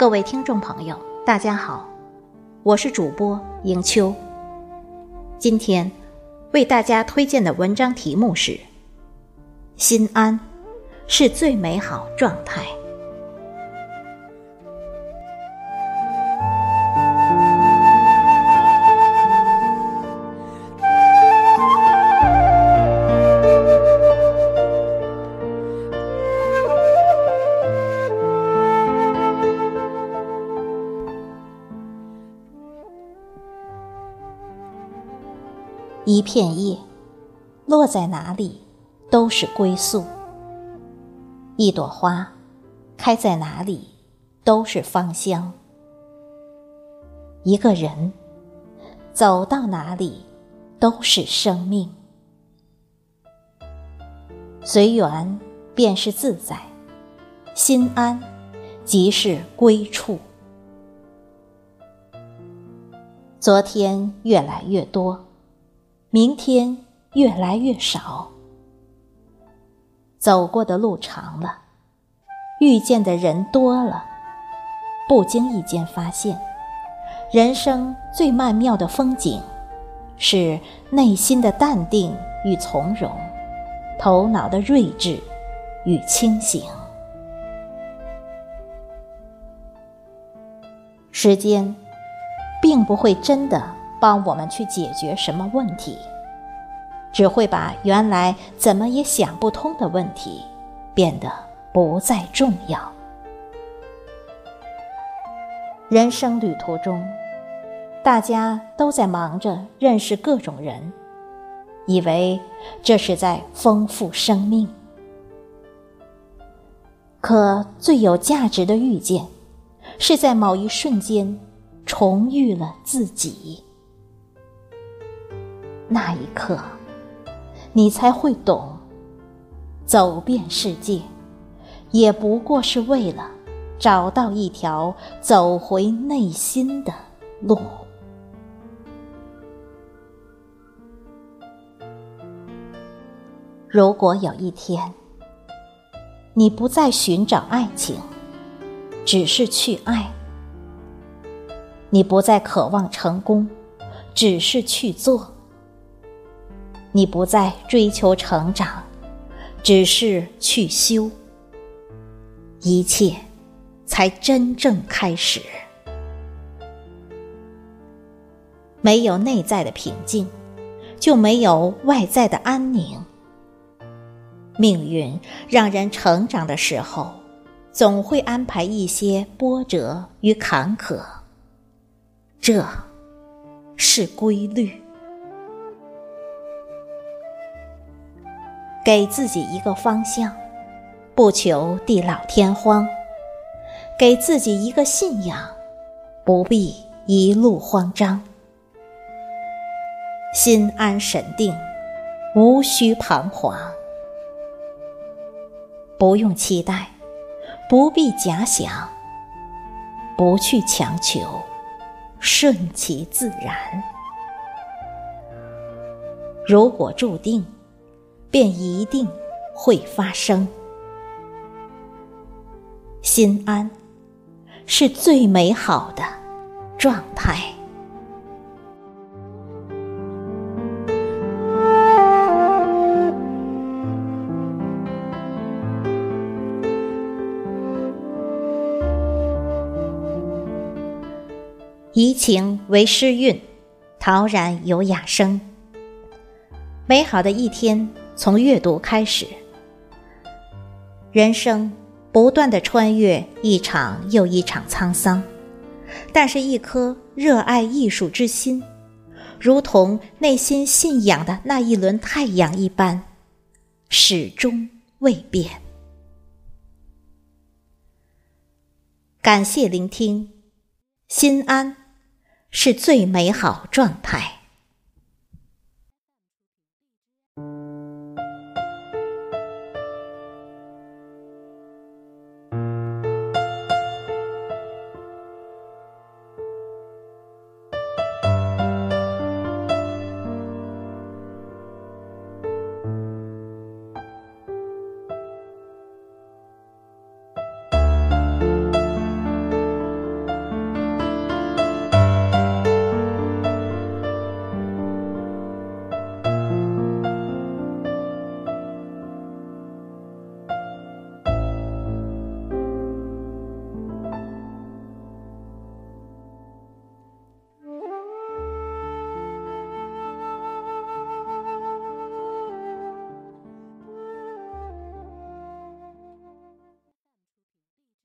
各位听众朋友，大家好，我是主播迎秋。今天为大家推荐的文章题目是《心安是最美好状态》。一片叶，落在哪里都是归宿；一朵花，开在哪里都是芳香；一个人，走到哪里都是生命。随缘便是自在，心安即是归处。昨天越来越多。明天越来越少，走过的路长了，遇见的人多了，不经意间发现，人生最曼妙的风景，是内心的淡定与从容，头脑的睿智与清醒。时间，并不会真的。帮我们去解决什么问题，只会把原来怎么也想不通的问题变得不再重要。人生旅途中，大家都在忙着认识各种人，以为这是在丰富生命。可最有价值的遇见，是在某一瞬间重遇了自己。那一刻，你才会懂，走遍世界，也不过是为了找到一条走回内心的路。如果有一天，你不再寻找爱情，只是去爱；你不再渴望成功，只是去做。你不再追求成长，只是去修，一切才真正开始。没有内在的平静，就没有外在的安宁。命运让人成长的时候，总会安排一些波折与坎坷，这是规律。给自己一个方向，不求地老天荒；给自己一个信仰，不必一路慌张。心安神定，无需彷徨。不用期待，不必假想，不去强求，顺其自然。如果注定。便一定会发生。心安是最美好的状态。怡情为诗韵，陶然有雅声。美好的一天。从阅读开始，人生不断的穿越一场又一场沧桑，但是，一颗热爱艺术之心，如同内心信仰的那一轮太阳一般，始终未变。感谢聆听，心安是最美好状态。